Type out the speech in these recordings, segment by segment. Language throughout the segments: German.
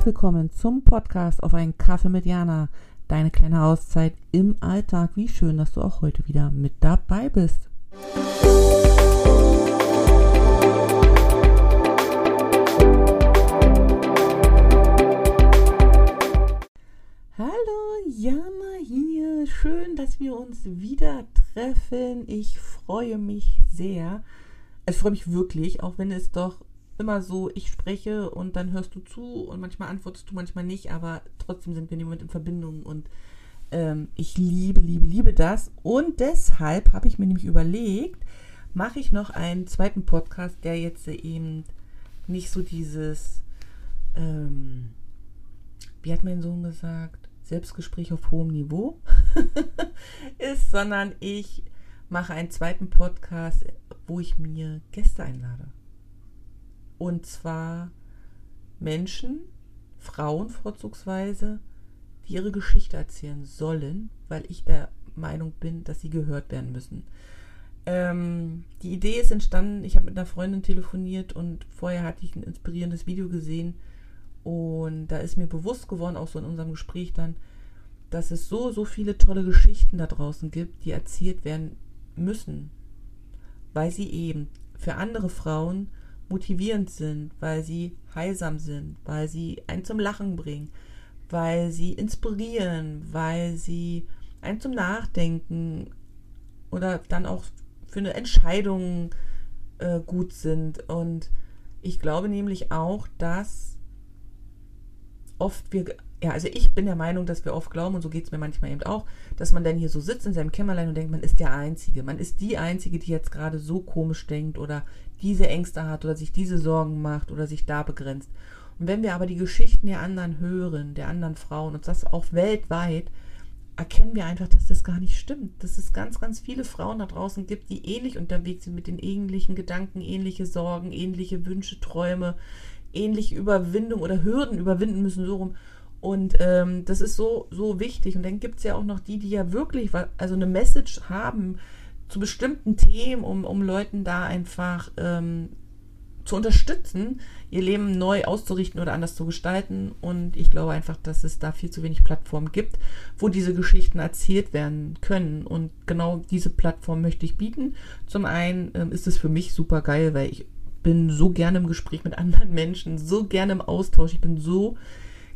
Herzlich willkommen zum Podcast auf einen Kaffee mit Jana. Deine kleine Auszeit im Alltag. Wie schön, dass du auch heute wieder mit dabei bist. Hallo, Jana hier. Schön, dass wir uns wieder treffen. Ich freue mich sehr. Ich freue mich wirklich, auch wenn es doch immer so, ich spreche und dann hörst du zu und manchmal antwortest du, manchmal nicht, aber trotzdem sind wir im Moment in Verbindung und ähm, ich liebe, liebe, liebe das. Und deshalb habe ich mir nämlich überlegt, mache ich noch einen zweiten Podcast, der jetzt eben nicht so dieses, ähm, wie hat mein Sohn gesagt, Selbstgespräch auf hohem Niveau ist, sondern ich mache einen zweiten Podcast, wo ich mir Gäste einlade. Und zwar Menschen, Frauen vorzugsweise, die ihre Geschichte erzählen sollen, weil ich der Meinung bin, dass sie gehört werden müssen. Ähm, die Idee ist entstanden, ich habe mit einer Freundin telefoniert und vorher hatte ich ein inspirierendes Video gesehen und da ist mir bewusst geworden, auch so in unserem Gespräch dann, dass es so, so viele tolle Geschichten da draußen gibt, die erzählt werden müssen, weil sie eben für andere Frauen motivierend sind, weil sie heilsam sind, weil sie einen zum Lachen bringen, weil sie inspirieren, weil sie einen zum Nachdenken oder dann auch für eine Entscheidung äh, gut sind. Und ich glaube nämlich auch, dass oft wir ja, also ich bin der Meinung, dass wir oft glauben, und so geht es mir manchmal eben auch, dass man dann hier so sitzt in seinem Kämmerlein und denkt, man ist der Einzige. Man ist die Einzige, die jetzt gerade so komisch denkt oder diese Ängste hat oder sich diese Sorgen macht oder sich da begrenzt. Und wenn wir aber die Geschichten der anderen hören, der anderen Frauen und das auch weltweit, erkennen wir einfach, dass das gar nicht stimmt. Dass es ganz, ganz viele Frauen da draußen gibt, die ähnlich unterwegs sind mit den ähnlichen Gedanken, ähnliche Sorgen, ähnliche Wünsche, Träume, ähnliche Überwindung oder Hürden überwinden müssen, so rum. Und ähm, das ist so, so wichtig. Und dann gibt es ja auch noch die, die ja wirklich also eine Message haben zu bestimmten Themen, um, um Leuten da einfach ähm, zu unterstützen, ihr Leben neu auszurichten oder anders zu gestalten. Und ich glaube einfach, dass es da viel zu wenig Plattformen gibt, wo diese Geschichten erzählt werden können. Und genau diese Plattform möchte ich bieten. Zum einen ähm, ist es für mich super geil, weil ich bin so gerne im Gespräch mit anderen Menschen, so gerne im Austausch. Ich bin so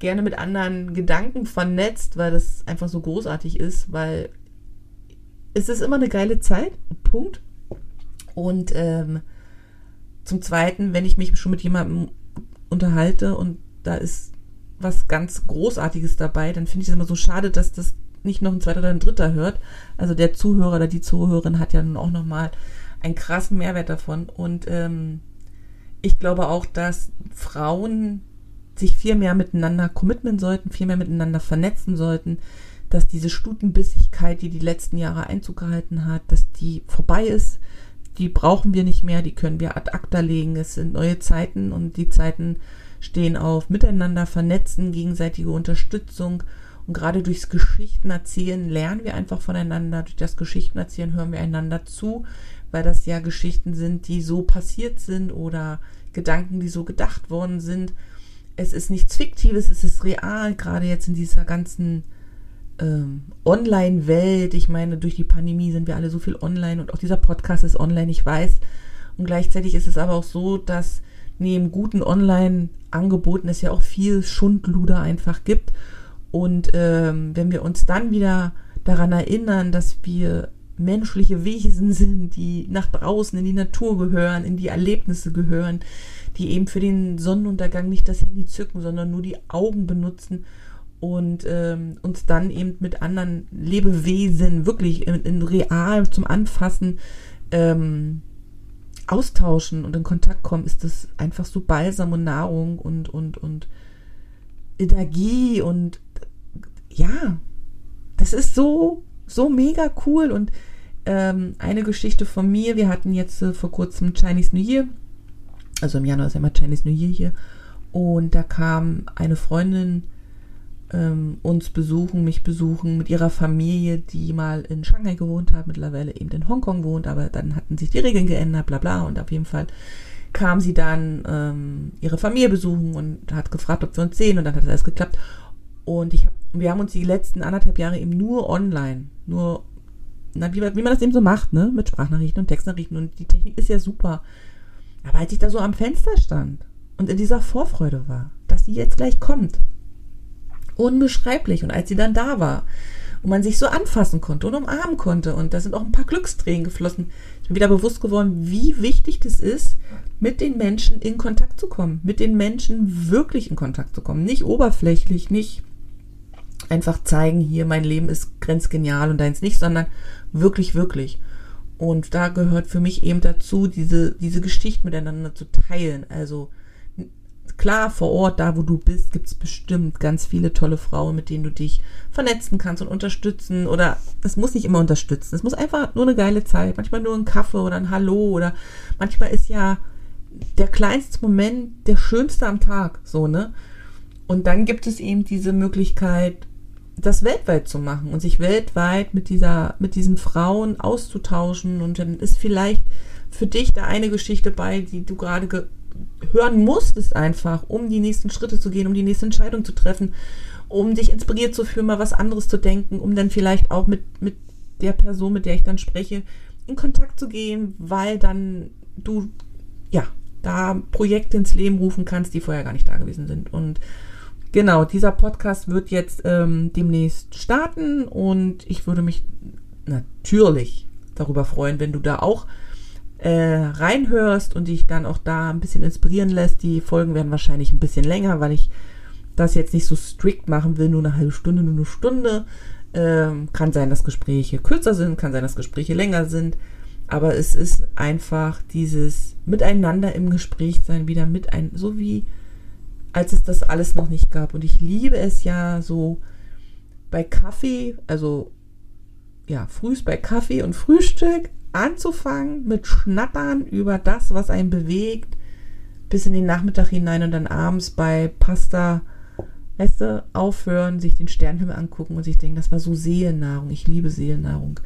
gerne mit anderen Gedanken vernetzt, weil das einfach so großartig ist, weil es ist immer eine geile Zeit, Punkt. Und ähm, zum Zweiten, wenn ich mich schon mit jemandem unterhalte und da ist was ganz Großartiges dabei, dann finde ich es immer so schade, dass das nicht noch ein zweiter oder ein dritter hört. Also der Zuhörer oder die Zuhörerin hat ja nun auch nochmal einen krassen Mehrwert davon. Und ähm, ich glaube auch, dass Frauen sich viel mehr miteinander commitmen sollten, viel mehr miteinander vernetzen sollten, dass diese Stutenbissigkeit, die die letzten Jahre Einzug gehalten hat, dass die vorbei ist. Die brauchen wir nicht mehr, die können wir ad acta legen. Es sind neue Zeiten und die Zeiten stehen auf Miteinander vernetzen, gegenseitige Unterstützung. Und gerade durchs Geschichtenerzählen lernen wir einfach voneinander. Durch das Geschichtenerzählen hören wir einander zu, weil das ja Geschichten sind, die so passiert sind oder Gedanken, die so gedacht worden sind es ist nichts Fiktives, es ist real, gerade jetzt in dieser ganzen ähm, Online-Welt. Ich meine, durch die Pandemie sind wir alle so viel online und auch dieser Podcast ist online, ich weiß. Und gleichzeitig ist es aber auch so, dass neben guten Online-Angeboten es ja auch viel Schundluder einfach gibt. Und ähm, wenn wir uns dann wieder daran erinnern, dass wir menschliche Wesen sind, die nach draußen in die Natur gehören, in die Erlebnisse gehören, die eben für den Sonnenuntergang nicht das Handy zücken, sondern nur die Augen benutzen und ähm, uns dann eben mit anderen Lebewesen wirklich in, in real zum Anfassen ähm, austauschen und in Kontakt kommen, ist das einfach so Balsam und Nahrung und, und, und Energie und ja, das ist so, so mega cool und ähm, eine Geschichte von mir, wir hatten jetzt äh, vor kurzem Chinese New Year also im Januar ist immer Chinese New Year hier. Und da kam eine Freundin ähm, uns besuchen, mich besuchen mit ihrer Familie, die mal in Shanghai gewohnt hat, mittlerweile eben in Hongkong wohnt, aber dann hatten sich die Regeln geändert, bla bla. Und auf jeden Fall kam sie dann ähm, ihre Familie besuchen und hat gefragt, ob wir uns sehen und dann hat alles geklappt. Und ich hab, wir haben uns die letzten anderthalb Jahre eben nur online, nur, na, wie, wie man das eben so macht, ne, mit Sprachnachrichten und Textnachrichten und die Technik ist ja super. Aber als ich da so am Fenster stand und in dieser Vorfreude war, dass sie jetzt gleich kommt, unbeschreiblich. Und als sie dann da war und man sich so anfassen konnte und umarmen konnte und da sind auch ein paar Glückstränen geflossen, ist mir wieder bewusst geworden, wie wichtig das ist, mit den Menschen in Kontakt zu kommen, mit den Menschen wirklich in Kontakt zu kommen, nicht oberflächlich, nicht einfach zeigen, hier mein Leben ist grenzgenial und deins nicht, sondern wirklich, wirklich. Und da gehört für mich eben dazu, diese, diese Geschichte miteinander zu teilen. Also klar, vor Ort, da wo du bist, gibt es bestimmt ganz viele tolle Frauen, mit denen du dich vernetzen kannst und unterstützen. Oder es muss nicht immer unterstützen. Es muss einfach nur eine geile Zeit. Manchmal nur ein Kaffee oder ein Hallo. Oder manchmal ist ja der kleinste Moment der schönste am Tag. So, ne? Und dann gibt es eben diese Möglichkeit, das weltweit zu machen und sich weltweit mit dieser, mit diesen Frauen auszutauschen. Und dann ist vielleicht für dich da eine Geschichte bei, die du gerade hören musstest einfach, um die nächsten Schritte zu gehen, um die nächste Entscheidung zu treffen, um dich inspiriert zu fühlen, mal was anderes zu denken, um dann vielleicht auch mit, mit der Person, mit der ich dann spreche, in Kontakt zu gehen, weil dann du, ja, da Projekte ins Leben rufen kannst, die vorher gar nicht da gewesen sind. Und genau, dieser Podcast wird jetzt ähm, demnächst starten und ich würde mich natürlich darüber freuen, wenn du da auch äh, reinhörst und dich dann auch da ein bisschen inspirieren lässt. Die Folgen werden wahrscheinlich ein bisschen länger, weil ich das jetzt nicht so strikt machen will, nur eine halbe Stunde, nur eine Stunde. Ähm, kann sein, dass Gespräche kürzer sind, kann sein, dass Gespräche länger sind. Aber es ist einfach dieses Miteinander im Gespräch sein, wieder mit ein, so wie als es das alles noch nicht gab. Und ich liebe es ja so bei Kaffee, also ja, frühs bei Kaffee und Frühstück anzufangen mit Schnattern über das, was einen bewegt, bis in den Nachmittag hinein und dann abends bei Pasta, weißt aufhören, sich den Sternenhimmel angucken und sich denken, das war so Seelennahrung. Ich liebe Seelennahrung.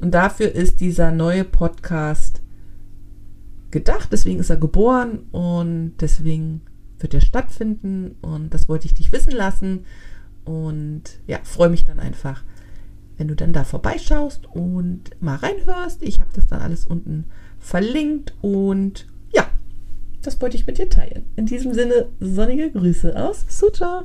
Und dafür ist dieser neue Podcast gedacht, deswegen ist er geboren und deswegen wird er stattfinden und das wollte ich dich wissen lassen und ja, freue mich dann einfach wenn du dann da vorbeischaust und mal reinhörst. Ich habe das dann alles unten verlinkt und ja, das wollte ich mit dir teilen. In diesem Sinne, sonnige Grüße aus Sucha.